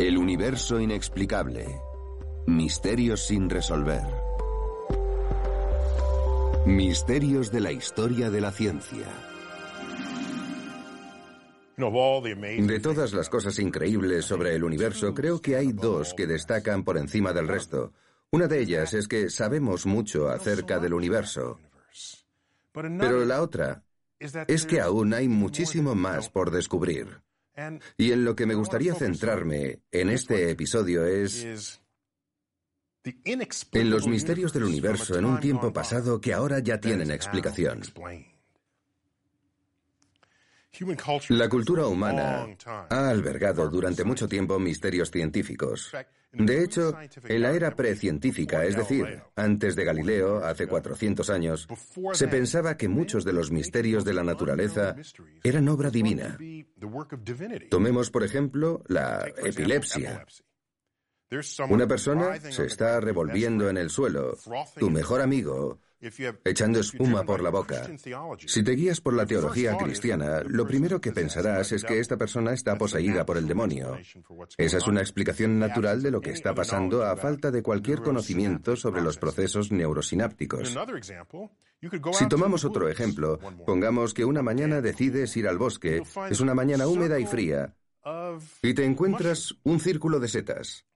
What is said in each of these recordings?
El universo inexplicable. Misterios sin resolver. Misterios de la historia de la ciencia. De todas las cosas increíbles sobre el universo, creo que hay dos que destacan por encima del resto. Una de ellas es que sabemos mucho acerca del universo. Pero la otra es que aún hay muchísimo más por descubrir. Y en lo que me gustaría centrarme en este episodio es en los misterios del universo en un tiempo pasado que ahora ya tienen explicación. La cultura humana ha albergado durante mucho tiempo misterios científicos. De hecho, en la era precientífica, es decir, antes de Galileo, hace 400 años, se pensaba que muchos de los misterios de la naturaleza eran obra divina. Tomemos, por ejemplo, la epilepsia. Una persona se está revolviendo en el suelo. Tu mejor amigo echando espuma por la boca. Si te guías por la teología cristiana, lo primero que pensarás es que esta persona está poseída por el demonio. Esa es una explicación natural de lo que está pasando a falta de cualquier conocimiento sobre los procesos neurosinápticos. Si tomamos otro ejemplo, pongamos que una mañana decides ir al bosque, es una mañana húmeda y fría, y te encuentras un círculo de setas.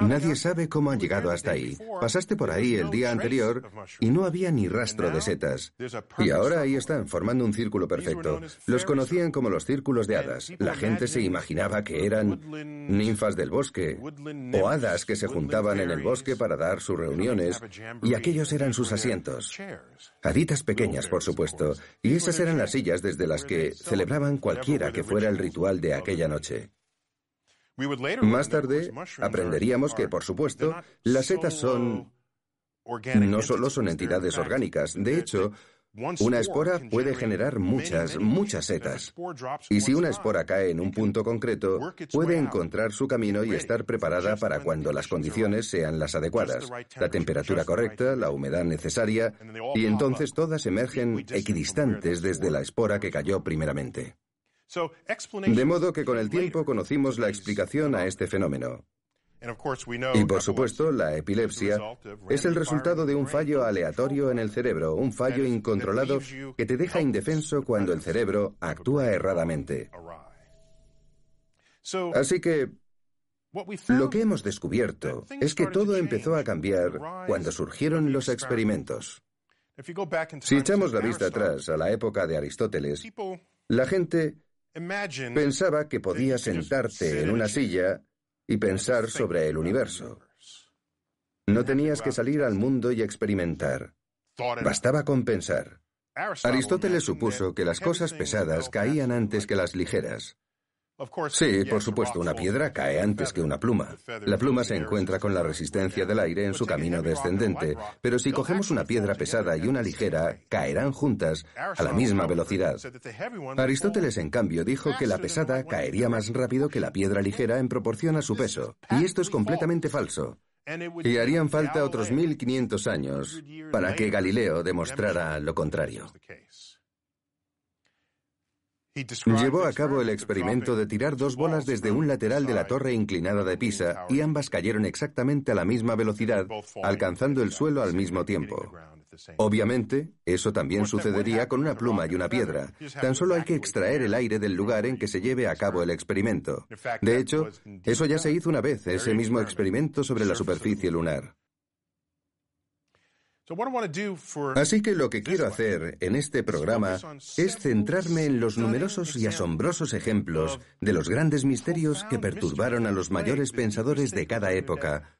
Nadie sabe cómo han llegado hasta ahí. Pasaste por ahí el día anterior y no había ni rastro de setas. Y ahora ahí están, formando un círculo perfecto. Los conocían como los círculos de hadas. La gente se imaginaba que eran ninfas del bosque o hadas que se juntaban en el bosque para dar sus reuniones y aquellos eran sus asientos. Haditas pequeñas, por supuesto. Y esas eran las sillas desde las que celebraban cualquiera que fuera el ritual de aquella noche. Más tarde aprenderíamos que, por supuesto, las setas son... no solo son entidades orgánicas, de hecho, una espora puede generar muchas, muchas setas. Y si una espora cae en un punto concreto, puede encontrar su camino y estar preparada para cuando las condiciones sean las adecuadas, la temperatura correcta, la humedad necesaria, y entonces todas emergen equidistantes desde la espora que cayó primeramente. De modo que con el tiempo conocimos la explicación a este fenómeno. Y por supuesto, la epilepsia es el resultado de un fallo aleatorio en el cerebro, un fallo incontrolado que te deja indefenso cuando el cerebro actúa erradamente. Así que lo que hemos descubierto es que todo empezó a cambiar cuando surgieron los experimentos. Si echamos la vista atrás a la época de Aristóteles, la gente Pensaba que podías sentarte en una silla y pensar sobre el universo. No tenías que salir al mundo y experimentar. Bastaba con pensar. Aristóteles supuso que las cosas pesadas caían antes que las ligeras. Sí, por supuesto, una piedra cae antes que una pluma. La pluma se encuentra con la resistencia del aire en su camino descendente, pero si cogemos una piedra pesada y una ligera, caerán juntas a la misma velocidad. Aristóteles, en cambio, dijo que la pesada caería más rápido que la piedra ligera en proporción a su peso, y esto es completamente falso. Y harían falta otros 1500 años para que Galileo demostrara lo contrario. Llevó a cabo el experimento de tirar dos bolas desde un lateral de la torre inclinada de Pisa y ambas cayeron exactamente a la misma velocidad, alcanzando el suelo al mismo tiempo. Obviamente, eso también sucedería con una pluma y una piedra. Tan solo hay que extraer el aire del lugar en que se lleve a cabo el experimento. De hecho, eso ya se hizo una vez, ese mismo experimento sobre la superficie lunar. Así que lo que quiero hacer en este programa es centrarme en los numerosos y asombrosos ejemplos de los grandes misterios que perturbaron a los mayores pensadores de cada época,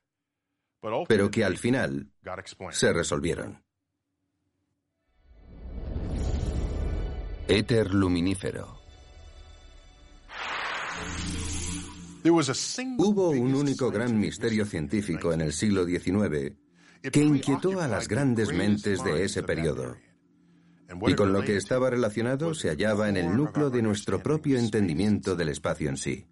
pero que al final se resolvieron. Éter luminífero. Hubo un único gran misterio científico en el siglo XIX que inquietó a las grandes mentes de ese periodo. Y con lo que estaba relacionado se hallaba en el núcleo de nuestro propio entendimiento del espacio en sí.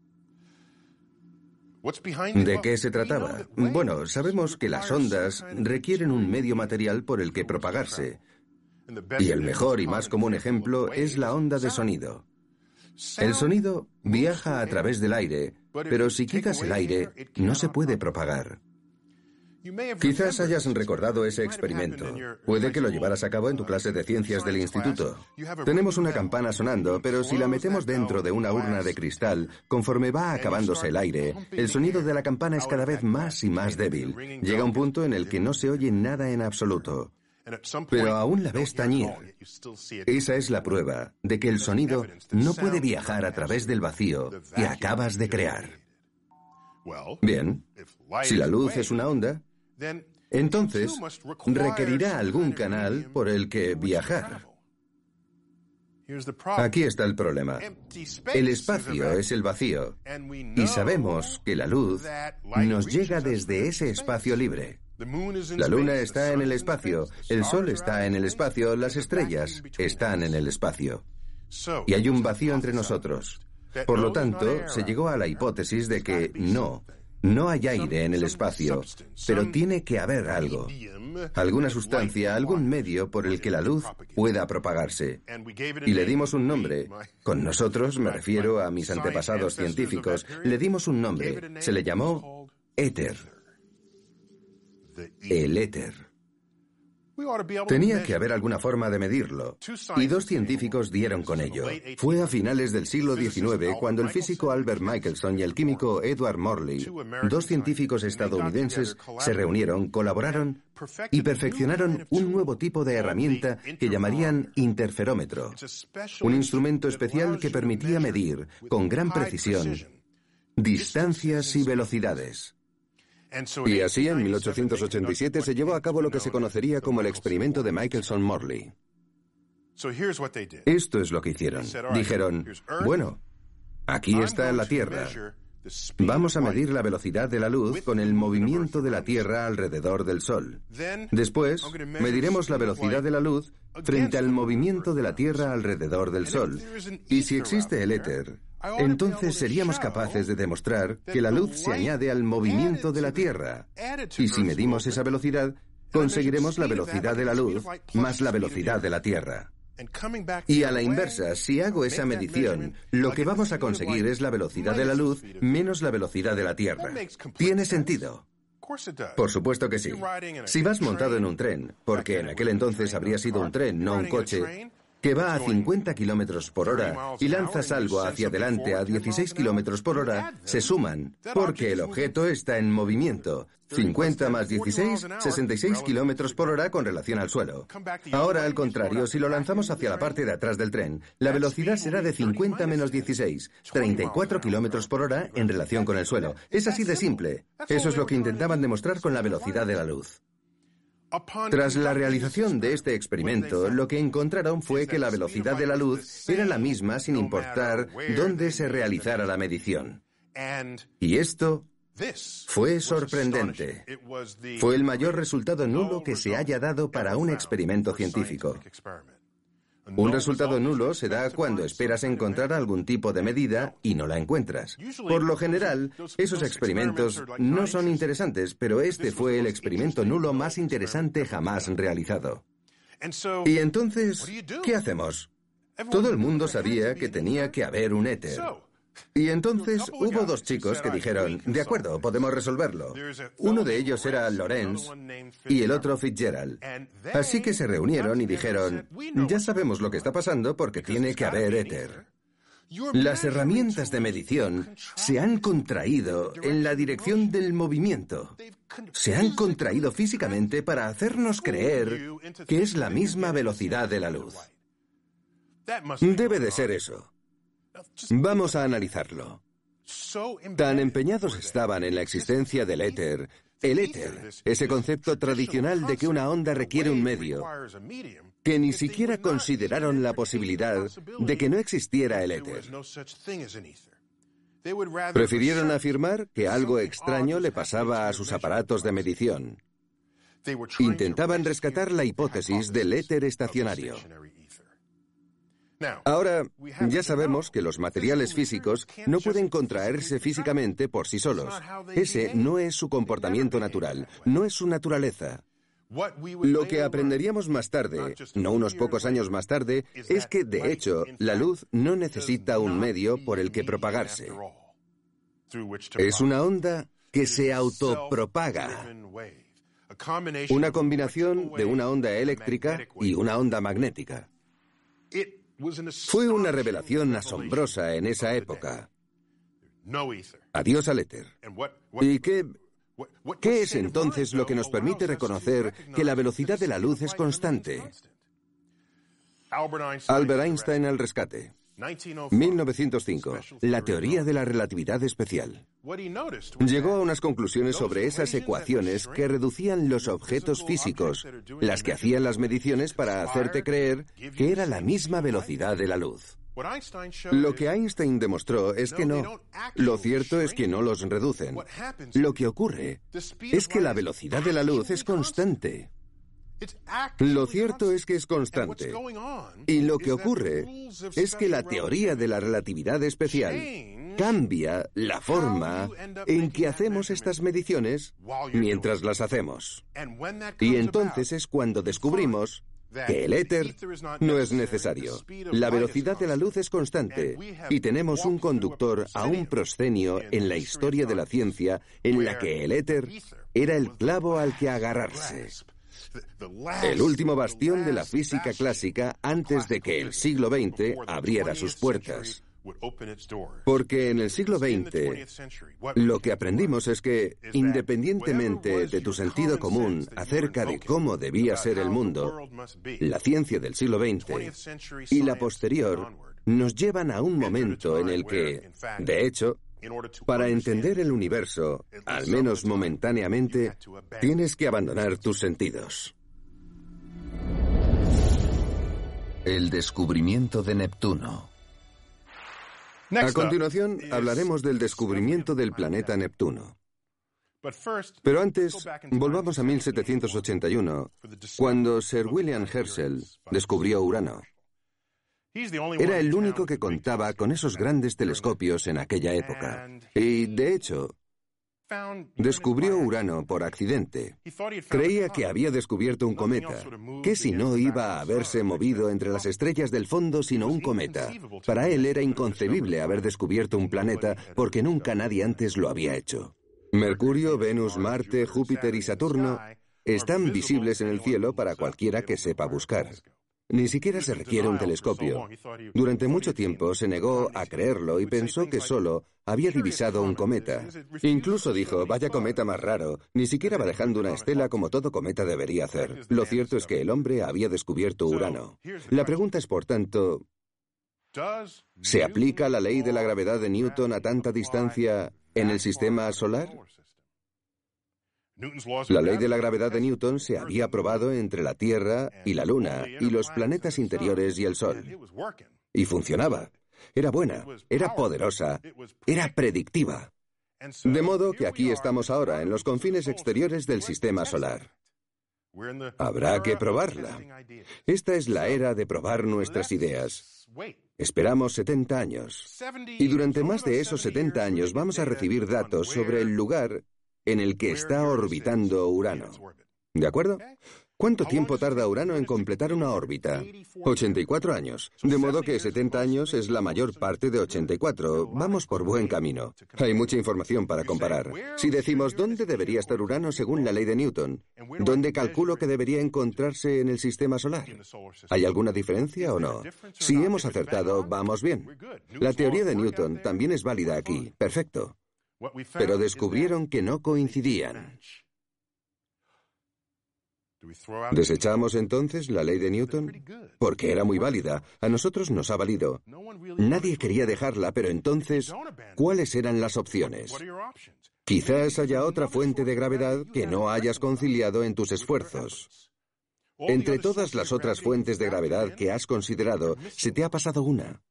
¿De qué se trataba? Bueno, sabemos que las ondas requieren un medio material por el que propagarse. Y el mejor y más común ejemplo es la onda de sonido. El sonido viaja a través del aire, pero si quitas el aire, no se puede propagar. Quizás hayas recordado ese experimento. Puede que lo llevaras a cabo en tu clase de ciencias del instituto. Tenemos una campana sonando, pero si la metemos dentro de una urna de cristal, conforme va acabándose el aire, el sonido de la campana es cada vez más y más débil. Llega un punto en el que no se oye nada en absoluto. Pero aún la ves tañir. Esa es la prueba de que el sonido no puede viajar a través del vacío que acabas de crear. Bien, si la luz es una onda, entonces requerirá algún canal por el que viajar. Aquí está el problema. El espacio es el vacío y sabemos que la luz nos llega desde ese espacio libre. La luna está en el espacio, el sol está en el espacio, las estrellas están en el espacio. Y hay un vacío entre nosotros. Por lo tanto, se llegó a la hipótesis de que no, no hay aire en el espacio, pero tiene que haber algo, alguna sustancia, algún medio por el que la luz pueda propagarse. Y le dimos un nombre. Con nosotros, me refiero a mis antepasados científicos, le dimos un nombre. Se le llamó éter. El éter. Tenía que haber alguna forma de medirlo, y dos científicos dieron con ello. Fue a finales del siglo XIX cuando el físico Albert Michelson y el químico Edward Morley, dos científicos estadounidenses, se reunieron, colaboraron y perfeccionaron un nuevo tipo de herramienta que llamarían interferómetro, un instrumento especial que permitía medir con gran precisión distancias y velocidades. Y así, en 1887, se llevó a cabo lo que se conocería como el experimento de Michelson-Morley. Esto es lo que hicieron. Dijeron, bueno, aquí está la Tierra. Vamos a medir la velocidad de la luz con el movimiento de la Tierra alrededor del Sol. Después, mediremos la velocidad de la luz frente al movimiento de la Tierra alrededor del Sol. Y si existe el éter, entonces seríamos capaces de demostrar que la luz se añade al movimiento de la Tierra. Y si medimos esa velocidad, conseguiremos la velocidad de la luz más la velocidad de la Tierra. Y a la inversa, si hago esa medición, lo que vamos a conseguir es la velocidad de la luz menos la velocidad de la Tierra. ¿Tiene sentido? Por supuesto que sí. Si vas montado en un tren, porque en aquel entonces habría sido un tren, no un coche, que va a 50 kilómetros por hora y lanzas algo hacia adelante a 16 kilómetros por hora, se suman, porque el objeto está en movimiento. 50 más 16, 66 kilómetros por hora con relación al suelo. Ahora, al contrario, si lo lanzamos hacia la parte de atrás del tren, la velocidad será de 50 menos 16, 34 kilómetros por hora en relación con el suelo. Es así de simple. Eso es lo que intentaban demostrar con la velocidad de la luz. Tras la realización de este experimento, lo que encontraron fue que la velocidad de la luz era la misma sin importar dónde se realizara la medición. Y esto fue sorprendente. Fue el mayor resultado nulo que se haya dado para un experimento científico. Un resultado nulo se da cuando esperas encontrar algún tipo de medida y no la encuentras. Por lo general, esos experimentos no son interesantes, pero este fue el experimento nulo más interesante jamás realizado. Y entonces, ¿qué hacemos? Todo el mundo sabía que tenía que haber un éter. Y entonces hubo dos chicos que dijeron, de acuerdo, podemos resolverlo. Uno de ellos era Lorenz y el otro Fitzgerald. Así que se reunieron y dijeron, ya sabemos lo que está pasando porque tiene que haber éter. Las herramientas de medición se han contraído en la dirección del movimiento. Se han contraído físicamente para hacernos creer que es la misma velocidad de la luz. Debe de ser eso. Vamos a analizarlo. Tan empeñados estaban en la existencia del éter, el éter, ese concepto tradicional de que una onda requiere un medio, que ni siquiera consideraron la posibilidad de que no existiera el éter. Prefirieron afirmar que algo extraño le pasaba a sus aparatos de medición. Intentaban rescatar la hipótesis del éter estacionario. Ahora, ya sabemos que los materiales físicos no pueden contraerse físicamente por sí solos. Ese no es su comportamiento natural, no es su naturaleza. Lo que aprenderíamos más tarde, no unos pocos años más tarde, es que, de hecho, la luz no necesita un medio por el que propagarse. Es una onda que se autopropaga. Una combinación de una onda eléctrica y una onda magnética. Fue una revelación asombrosa en esa época. Adiós al éter. ¿Y qué, qué es entonces lo que nos permite reconocer que la velocidad de la luz es constante? Albert Einstein al rescate. 1905. La teoría de la relatividad especial. Llegó a unas conclusiones sobre esas ecuaciones que reducían los objetos físicos, las que hacían las mediciones para hacerte creer que era la misma velocidad de la luz. Lo que Einstein demostró es que no. Lo cierto es que no los reducen. Lo que ocurre es que la velocidad de la luz es constante. Lo cierto es que es constante. Y lo que ocurre es que la teoría de la relatividad especial cambia la forma en que hacemos estas mediciones mientras las hacemos. Y entonces es cuando descubrimos que el éter no es necesario. La velocidad de la luz es constante y tenemos un conductor a un proscenio en la historia de la ciencia en la que el éter era el clavo al que agarrarse. El último bastión de la física clásica antes de que el siglo XX abriera sus puertas. Porque en el siglo XX lo que aprendimos es que, independientemente de tu sentido común acerca de cómo debía ser el mundo, la ciencia del siglo XX y la posterior nos llevan a un momento en el que, de hecho, para entender el universo, al menos momentáneamente, tienes que abandonar tus sentidos. El descubrimiento de Neptuno. A continuación, hablaremos del descubrimiento del planeta Neptuno. Pero antes, volvamos a 1781, cuando Sir William Herschel descubrió Urano. Era el único que contaba con esos grandes telescopios en aquella época. Y, de hecho, descubrió Urano por accidente. Creía que había descubierto un cometa, que si no iba a haberse movido entre las estrellas del fondo sino un cometa. Para él era inconcebible haber descubierto un planeta porque nunca nadie antes lo había hecho. Mercurio, Venus, Marte, Júpiter y Saturno están visibles en el cielo para cualquiera que sepa buscar. Ni siquiera se requiere un telescopio. Durante mucho tiempo se negó a creerlo y pensó que solo había divisado un cometa. Incluso dijo, vaya cometa más raro, ni siquiera va dejando una estela como todo cometa debería hacer. Lo cierto es que el hombre había descubierto Urano. La pregunta es, por tanto, ¿se aplica la ley de la gravedad de Newton a tanta distancia en el sistema solar? La ley de la gravedad de Newton se había probado entre la Tierra y la Luna y los planetas interiores y el Sol. Y funcionaba. Era buena, era poderosa, era predictiva. De modo que aquí estamos ahora, en los confines exteriores del sistema solar. Habrá que probarla. Esta es la era de probar nuestras ideas. Esperamos 70 años. Y durante más de esos 70 años vamos a recibir datos sobre el lugar en el que está orbitando Urano. ¿De acuerdo? ¿Cuánto tiempo tarda Urano en completar una órbita? 84 años. De modo que 70 años es la mayor parte de 84. Vamos por buen camino. Hay mucha información para comparar. Si decimos dónde debería estar Urano según la ley de Newton, ¿dónde calculo que debería encontrarse en el sistema solar? ¿Hay alguna diferencia o no? Si hemos acertado, vamos bien. La teoría de Newton también es válida aquí. Perfecto. Pero descubrieron que no coincidían. ¿Desechamos entonces la ley de Newton? Porque era muy válida. A nosotros nos ha valido. Nadie quería dejarla, pero entonces, ¿cuáles eran las opciones? Quizás haya otra fuente de gravedad que no hayas conciliado en tus esfuerzos. Entre todas las otras fuentes de gravedad que has considerado, se te ha pasado una.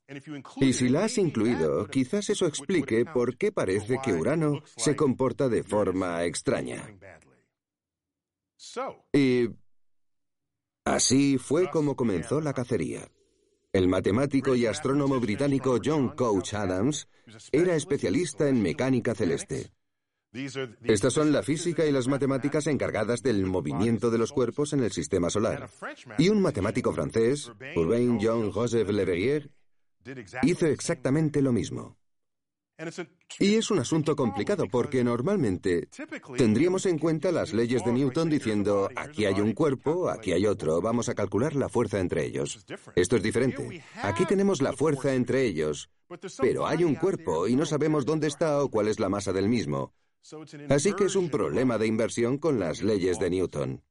Y si la has incluido, quizás eso explique por qué parece que Urano se comporta de forma extraña. Y así fue como comenzó la cacería. El matemático y astrónomo británico John Couch Adams era especialista en mecánica celeste. Estas son la física y las matemáticas encargadas del movimiento de los cuerpos en el sistema solar. Y un matemático francés, Urbain Jean-Joseph Leverrier, hizo exactamente lo mismo. Y es un asunto complicado porque normalmente tendríamos en cuenta las leyes de Newton diciendo, aquí hay un cuerpo, aquí hay otro, vamos a calcular la fuerza entre ellos. Esto es diferente. Aquí tenemos la fuerza entre ellos, pero hay un cuerpo y no sabemos dónde está o cuál es la masa del mismo. Así que es un problema de inversión con las leyes de Newton.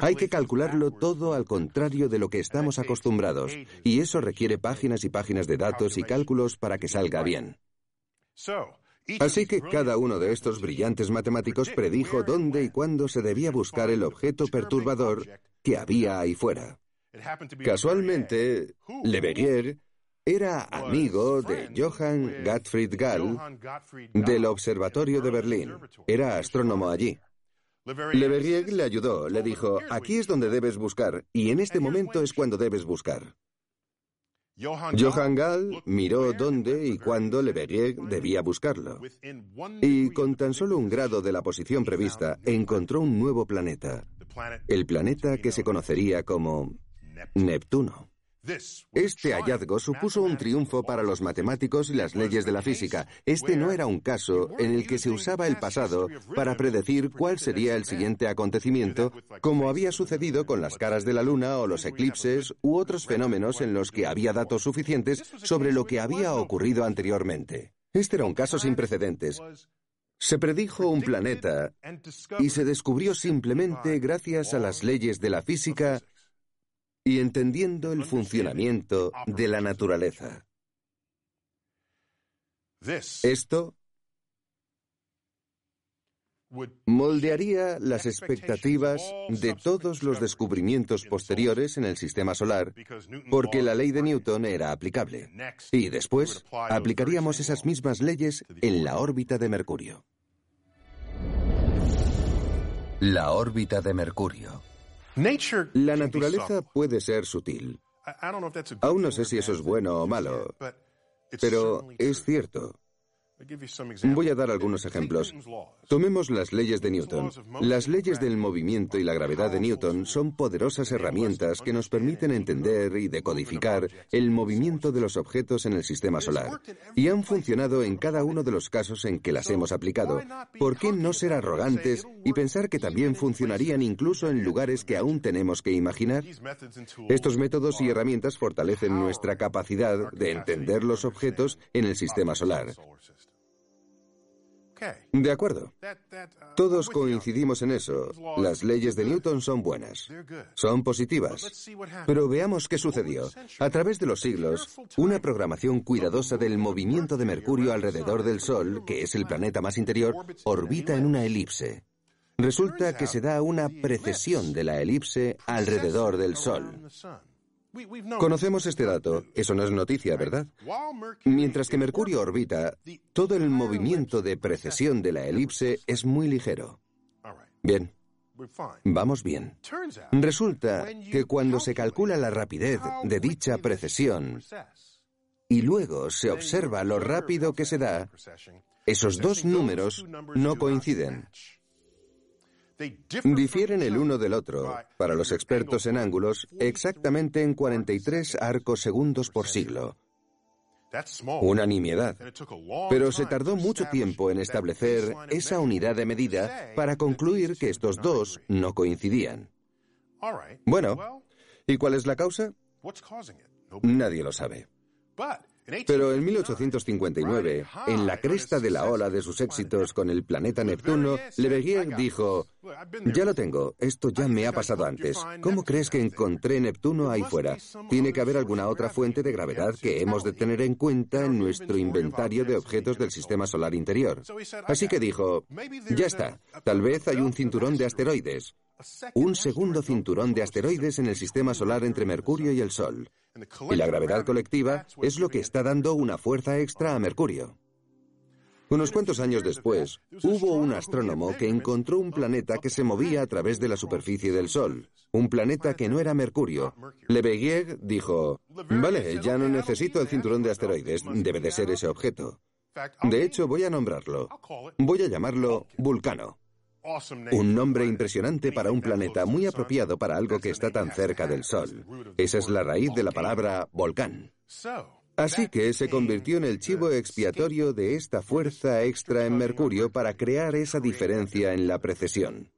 Hay que calcularlo todo al contrario de lo que estamos acostumbrados, y eso requiere páginas y páginas de datos y cálculos para que salga bien. Así que cada uno de estos brillantes matemáticos predijo dónde y cuándo se debía buscar el objeto perturbador que había ahí fuera. Casualmente, Le Verrier era amigo de Johann Gottfried Gall del Observatorio de Berlín. Era astrónomo allí. Le Verrier le ayudó, le dijo, aquí es donde debes buscar, y en este momento es cuando debes buscar. Johann Gall miró dónde y cuándo Le Verrier debía buscarlo. Y con tan solo un grado de la posición prevista, encontró un nuevo planeta. El planeta que se conocería como Neptuno. Este hallazgo supuso un triunfo para los matemáticos y las leyes de la física. Este no era un caso en el que se usaba el pasado para predecir cuál sería el siguiente acontecimiento, como había sucedido con las caras de la luna o los eclipses u otros fenómenos en los que había datos suficientes sobre lo que había ocurrido anteriormente. Este era un caso sin precedentes. Se predijo un planeta y se descubrió simplemente gracias a las leyes de la física y entendiendo el funcionamiento de la naturaleza. Esto moldearía las expectativas de todos los descubrimientos posteriores en el sistema solar, porque la ley de Newton era aplicable. Y después aplicaríamos esas mismas leyes en la órbita de Mercurio. La órbita de Mercurio. La naturaleza puede ser sutil. Aún no sé si eso es bueno o malo, pero es cierto. Voy a dar algunos ejemplos. Tomemos las leyes de Newton. Las leyes del movimiento y la gravedad de Newton son poderosas herramientas que nos permiten entender y decodificar el movimiento de los objetos en el sistema solar. Y han funcionado en cada uno de los casos en que las hemos aplicado. ¿Por qué no ser arrogantes y pensar que también funcionarían incluso en lugares que aún tenemos que imaginar? Estos métodos y herramientas fortalecen nuestra capacidad de entender los objetos en el sistema solar. De acuerdo. Uh, Todos coincidimos en eso. Las leyes de Newton son buenas. Son positivas. Pero veamos qué sucedió. A través de los siglos, una programación cuidadosa del movimiento de Mercurio alrededor del Sol, que es el planeta más interior, orbita en una elipse. Resulta que se da una precesión de la elipse alrededor del Sol. Conocemos este dato. Eso no es noticia, ¿verdad? Mientras que Mercurio orbita, todo el movimiento de precesión de la elipse es muy ligero. Bien. Vamos bien. Resulta que cuando se calcula la rapidez de dicha precesión y luego se observa lo rápido que se da, esos dos números no coinciden. Difieren el uno del otro, para los expertos en ángulos, exactamente en 43 arcos segundos por siglo. Una nimiedad. Pero se tardó mucho tiempo en establecer esa unidad de medida para concluir que estos dos no coincidían. Bueno, ¿y cuál es la causa? Nadie lo sabe. Pero en 1859, en la cresta de la ola de sus éxitos con el planeta Neptuno, Le Verrier dijo, ya lo tengo, esto ya me ha pasado antes. ¿Cómo crees que encontré Neptuno ahí fuera? Tiene que haber alguna otra fuente de gravedad que hemos de tener en cuenta en nuestro inventario de objetos del sistema solar interior. Así que dijo, ya está, tal vez hay un cinturón de asteroides un segundo cinturón de asteroides en el sistema solar entre Mercurio y el Sol. Y la gravedad colectiva es lo que está dando una fuerza extra a Mercurio. Unos cuantos años después, hubo un astrónomo que encontró un planeta que se movía a través de la superficie del Sol, un planeta que no era Mercurio. Le Verrier dijo, vale, ya no necesito el cinturón de asteroides, debe de ser ese objeto. De hecho, voy a nombrarlo. Voy a llamarlo Vulcano. Un nombre impresionante para un planeta muy apropiado para algo que está tan cerca del Sol. Esa es la raíz de la palabra volcán. Así que se convirtió en el chivo expiatorio de esta fuerza extra en Mercurio para crear esa diferencia en la precesión.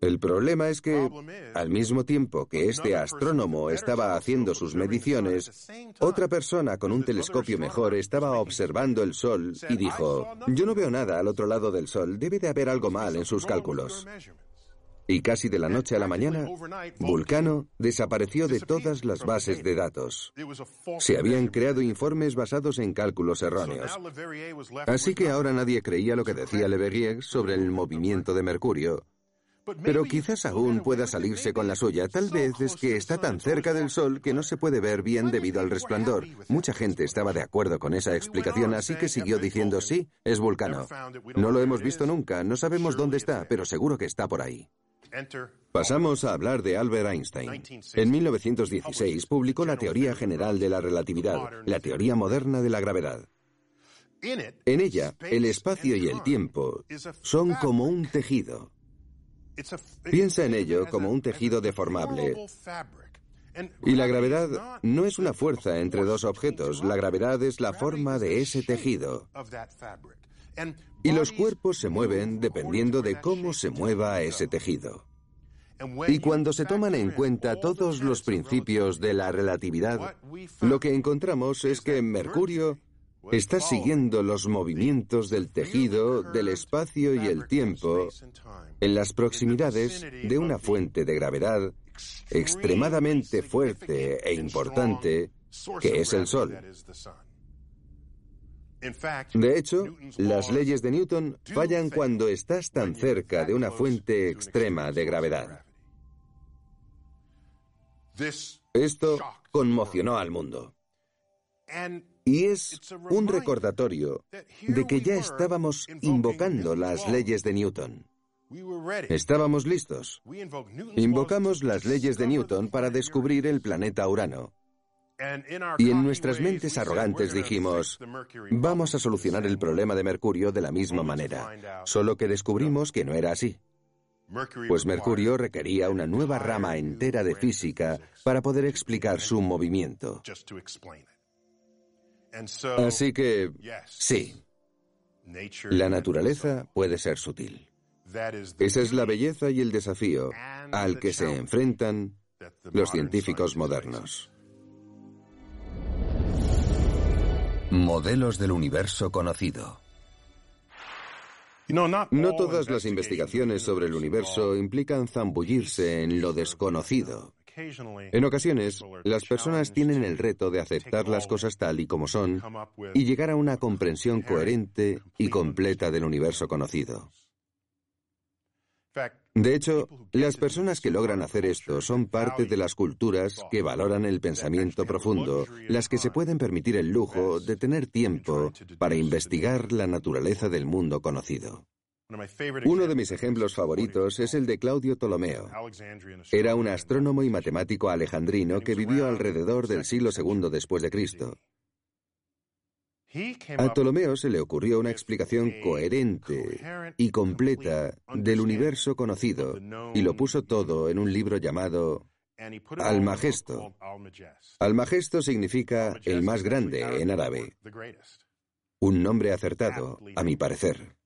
El problema es que, al mismo tiempo que este astrónomo estaba haciendo sus mediciones, otra persona con un telescopio mejor estaba observando el Sol y dijo, yo no veo nada al otro lado del Sol, debe de haber algo mal en sus cálculos. Y casi de la noche a la mañana, Vulcano desapareció de todas las bases de datos. Se habían creado informes basados en cálculos erróneos. Así que ahora nadie creía lo que decía Leverrier sobre el movimiento de Mercurio. Pero quizás aún pueda salirse con la suya. Tal vez es que está tan cerca del Sol que no se puede ver bien debido al resplandor. Mucha gente estaba de acuerdo con esa explicación, así que siguió diciendo sí, es Vulcano. No lo hemos visto nunca, no sabemos dónde está, pero seguro que está por ahí. Pasamos a hablar de Albert Einstein. En 1916 publicó la teoría general de la relatividad, la teoría moderna de la gravedad. En ella, el espacio y el tiempo son como un tejido. Piensa en ello como un tejido deformable. Y la gravedad no es una fuerza entre dos objetos, la gravedad es la forma de ese tejido. Y los cuerpos se mueven dependiendo de cómo se mueva ese tejido. Y cuando se toman en cuenta todos los principios de la relatividad, lo que encontramos es que Mercurio está siguiendo los movimientos del tejido, del espacio y el tiempo en las proximidades de una fuente de gravedad extremadamente fuerte e importante que es el Sol. De hecho, las leyes de Newton fallan cuando estás tan cerca de una fuente extrema de gravedad. Esto conmocionó al mundo. Y es un recordatorio de que ya estábamos invocando las leyes de Newton. Estábamos listos. Invocamos las leyes de Newton para descubrir el planeta Urano. Y en nuestras mentes arrogantes dijimos, vamos a solucionar el problema de Mercurio de la misma manera, solo que descubrimos que no era así. Pues Mercurio requería una nueva rama entera de física para poder explicar su movimiento. Así que, sí, la naturaleza puede ser sutil. Esa es la belleza y el desafío al que se enfrentan los científicos modernos. Modelos del universo conocido. No todas las investigaciones sobre el universo implican zambullirse en lo desconocido. En ocasiones, las personas tienen el reto de aceptar las cosas tal y como son y llegar a una comprensión coherente y completa del universo conocido. De hecho, las personas que logran hacer esto son parte de las culturas que valoran el pensamiento profundo, las que se pueden permitir el lujo de tener tiempo para investigar la naturaleza del mundo conocido. Uno de mis ejemplos favoritos es el de Claudio Ptolomeo. Era un astrónomo y matemático alejandrino que vivió alrededor del siglo II después de Cristo. A Ptolomeo se le ocurrió una explicación coherente y completa del universo conocido y lo puso todo en un libro llamado Almagesto. Almagesto significa el más grande en árabe. Un nombre acertado, a mi parecer.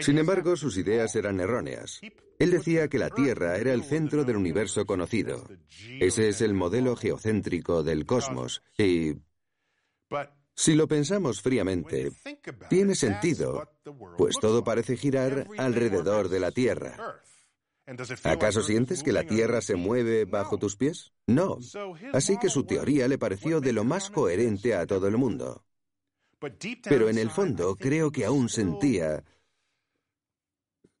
Sin embargo, sus ideas eran erróneas. Él decía que la Tierra era el centro del universo conocido. Ese es el modelo geocéntrico del cosmos. Y si lo pensamos fríamente, tiene sentido, pues todo parece girar alrededor de la Tierra. ¿Acaso sientes que la Tierra se mueve bajo tus pies? No. Así que su teoría le pareció de lo más coherente a todo el mundo. Pero en el fondo creo que aún sentía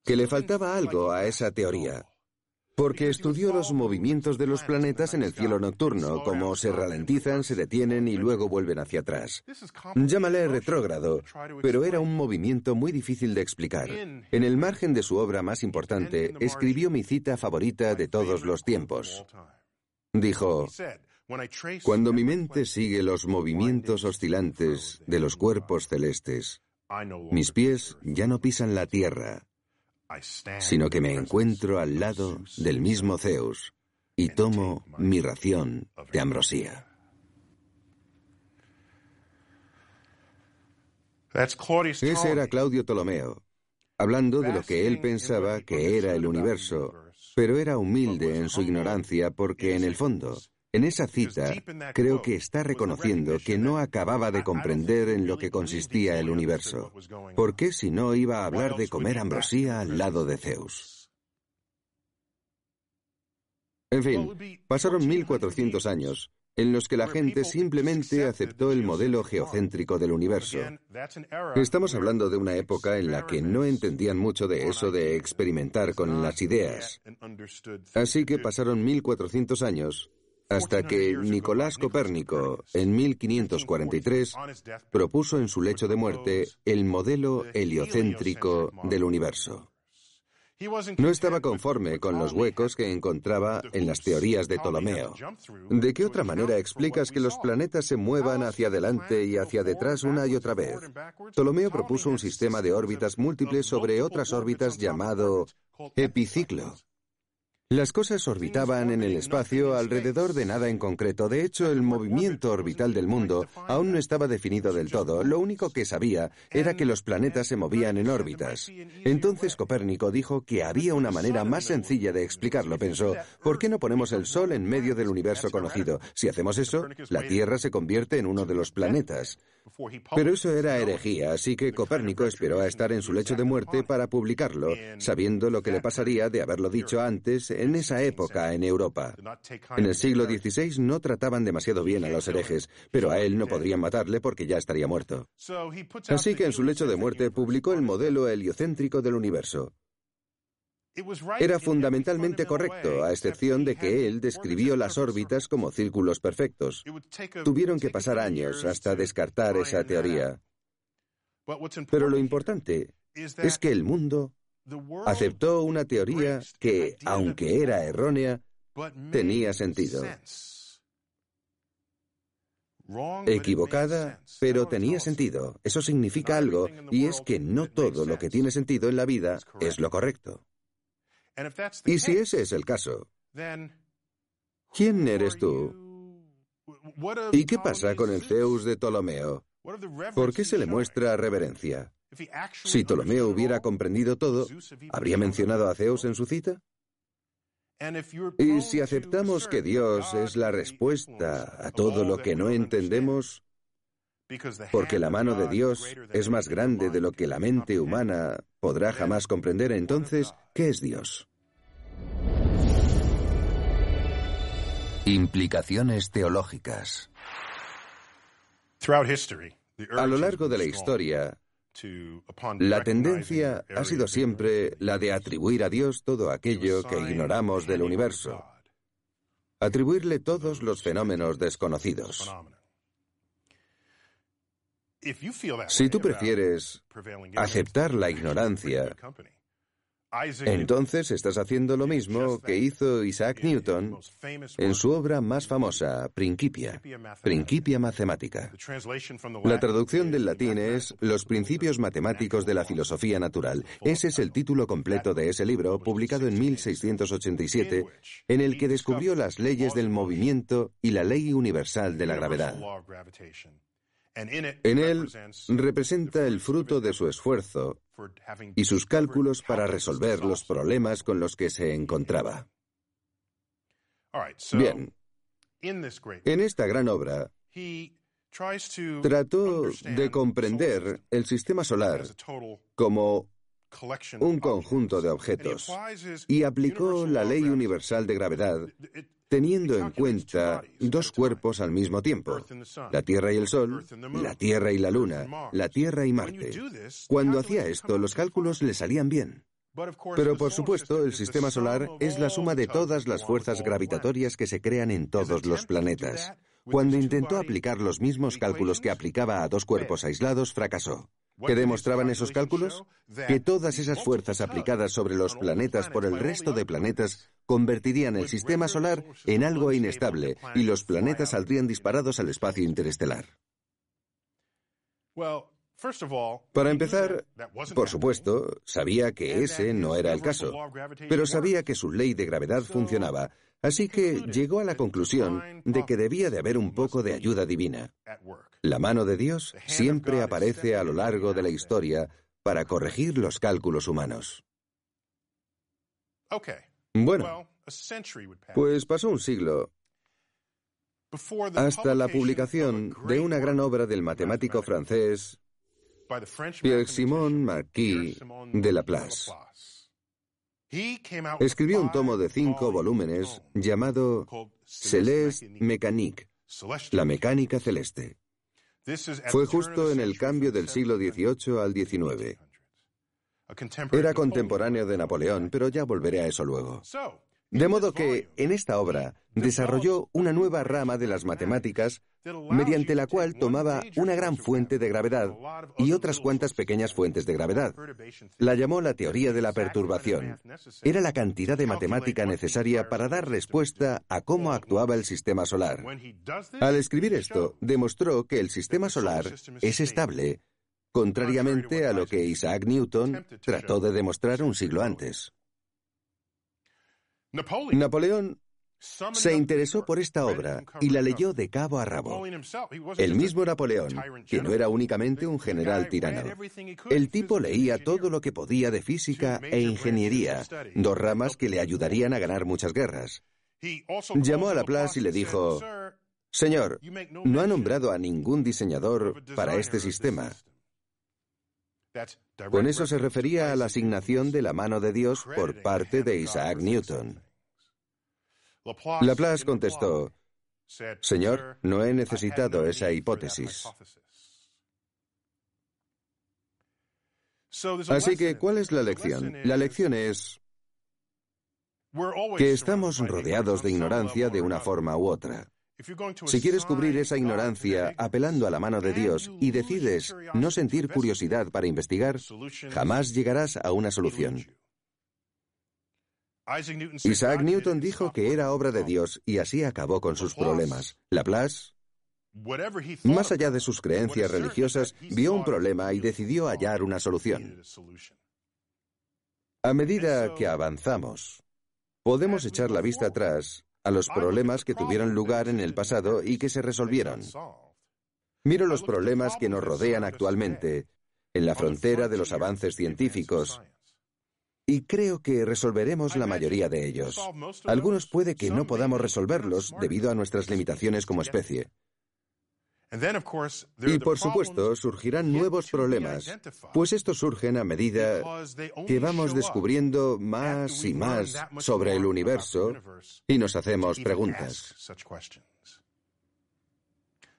que le faltaba algo a esa teoría porque estudió los movimientos de los planetas en el cielo nocturno, cómo se ralentizan, se detienen y luego vuelven hacia atrás. Llámale retrógrado, pero era un movimiento muy difícil de explicar. En el margen de su obra más importante, escribió mi cita favorita de todos los tiempos. Dijo, Cuando mi mente sigue los movimientos oscilantes de los cuerpos celestes, mis pies ya no pisan la tierra, sino que me encuentro al lado del mismo Zeus y tomo mi ración de ambrosía. Ese era Claudio Ptolomeo, hablando de lo que él pensaba que era el universo, pero era humilde en su ignorancia porque en el fondo en esa cita creo que está reconociendo que no acababa de comprender en lo que consistía el universo. ¿Por qué si no iba a hablar de comer ambrosía al lado de Zeus? En fin, pasaron 1400 años en los que la gente simplemente aceptó el modelo geocéntrico del universo. Estamos hablando de una época en la que no entendían mucho de eso de experimentar con las ideas. Así que pasaron 1400 años hasta que Nicolás Copérnico, en 1543, propuso en su lecho de muerte el modelo heliocéntrico del universo. No estaba conforme con los huecos que encontraba en las teorías de Ptolomeo. ¿De qué otra manera explicas que los planetas se muevan hacia adelante y hacia detrás una y otra vez? Ptolomeo propuso un sistema de órbitas múltiples sobre otras órbitas llamado epiciclo. Las cosas orbitaban en el espacio alrededor de nada en concreto. De hecho, el movimiento orbital del mundo aún no estaba definido del todo. Lo único que sabía era que los planetas se movían en órbitas. Entonces Copérnico dijo que había una manera más sencilla de explicarlo. Pensó, ¿por qué no ponemos el Sol en medio del universo conocido? Si hacemos eso, la Tierra se convierte en uno de los planetas. Pero eso era herejía, así que Copérnico esperó a estar en su lecho de muerte para publicarlo, sabiendo lo que le pasaría de haberlo dicho antes en esa época en Europa. En el siglo XVI no trataban demasiado bien a los herejes, pero a él no podrían matarle porque ya estaría muerto. Así que en su lecho de muerte publicó el modelo heliocéntrico del universo. Era fundamentalmente correcto, a excepción de que él describió las órbitas como círculos perfectos. Tuvieron que pasar años hasta descartar esa teoría. Pero lo importante es que el mundo aceptó una teoría que, aunque era errónea, tenía sentido. Equivocada, pero tenía sentido. Eso significa algo, y es que no todo lo que tiene sentido en la vida es lo correcto. Y si ese es el caso, ¿quién eres tú? ¿Y qué pasa con el Zeus de Ptolomeo? ¿Por qué se le muestra reverencia? Si Ptolomeo hubiera comprendido todo, ¿habría mencionado a Zeus en su cita? Y si aceptamos que Dios es la respuesta a todo lo que no entendemos, porque la mano de Dios es más grande de lo que la mente humana podrá jamás comprender, entonces, ¿qué es Dios? Implicaciones teológicas. A lo largo de la historia, la tendencia ha sido siempre la de atribuir a Dios todo aquello que ignoramos del universo, atribuirle todos los fenómenos desconocidos. Si tú prefieres aceptar la ignorancia, entonces estás haciendo lo mismo que hizo Isaac Newton en su obra más famosa, Principia, Principia Mathematica. La traducción del latín es Los principios matemáticos de la filosofía natural. Ese es el título completo de ese libro, publicado en 1687, en el que descubrió las leyes del movimiento y la ley universal de la gravedad. En él representa el fruto de su esfuerzo y sus cálculos para resolver los problemas con los que se encontraba. Bien, en esta gran obra, trató de comprender el sistema solar como un conjunto de objetos y aplicó la ley universal de gravedad teniendo en cuenta dos cuerpos al mismo tiempo, la Tierra y el Sol, la Tierra y la Luna, la Tierra y Marte. Cuando hacía esto, los cálculos le salían bien. Pero por supuesto, el sistema solar es la suma de todas las fuerzas gravitatorias que se crean en todos los planetas. Cuando intentó aplicar los mismos cálculos que aplicaba a dos cuerpos aislados, fracasó. ¿Qué demostraban esos cálculos? Que todas esas fuerzas aplicadas sobre los planetas por el resto de planetas convertirían el sistema solar en algo inestable y los planetas saldrían disparados al espacio interestelar. Para empezar, por supuesto, sabía que ese no era el caso, pero sabía que su ley de gravedad funcionaba, así que llegó a la conclusión de que debía de haber un poco de ayuda divina. La mano de Dios siempre aparece a lo largo de la historia para corregir los cálculos humanos. Bueno, pues pasó un siglo hasta la publicación de una gran obra del matemático francés Pierre-Simon Marquis de Laplace. Escribió un tomo de cinco volúmenes llamado Céleste Mécanique, la mecánica celeste. Fue justo en el cambio del siglo XVIII al XIX. Era contemporáneo de Napoleón, pero ya volveré a eso luego. De modo que, en esta obra, desarrolló una nueva rama de las matemáticas mediante la cual tomaba una gran fuente de gravedad y otras cuantas pequeñas fuentes de gravedad. La llamó la teoría de la perturbación. Era la cantidad de matemática necesaria para dar respuesta a cómo actuaba el sistema solar. Al escribir esto, demostró que el sistema solar es estable, contrariamente a lo que Isaac Newton trató de demostrar un siglo antes. Napoleón se interesó por esta obra y la leyó de cabo a rabo. El mismo Napoleón, que no era únicamente un general tirano. El tipo leía todo lo que podía de física e ingeniería, dos ramas que le ayudarían a ganar muchas guerras. Llamó a Laplace y le dijo, Señor, no ha nombrado a ningún diseñador para este sistema. Con eso se refería a la asignación de la mano de Dios por parte de Isaac Newton. Laplace contestó, Señor, no he necesitado esa hipótesis. Así que, ¿cuál es la lección? La lección es que estamos rodeados de ignorancia de una forma u otra. Si quieres cubrir esa ignorancia apelando a la mano de Dios y decides no sentir curiosidad para investigar, jamás llegarás a una solución. Isaac Newton dijo que era obra de Dios y así acabó con sus problemas. Laplace, más allá de sus creencias religiosas, vio un problema y decidió hallar una solución. A medida que avanzamos, podemos echar la vista atrás a los problemas que tuvieron lugar en el pasado y que se resolvieron. Miro los problemas que nos rodean actualmente, en la frontera de los avances científicos, y creo que resolveremos la mayoría de ellos. Algunos puede que no podamos resolverlos debido a nuestras limitaciones como especie. Y por supuesto, surgirán nuevos problemas, pues estos surgen a medida que vamos descubriendo más y más sobre el universo y nos hacemos preguntas.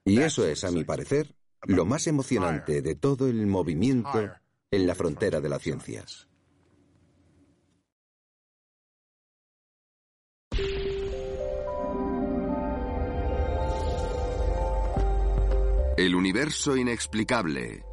Y eso es, a mi parecer, lo más emocionante de todo el movimiento en la frontera de la ciencia. El universo inexplicable.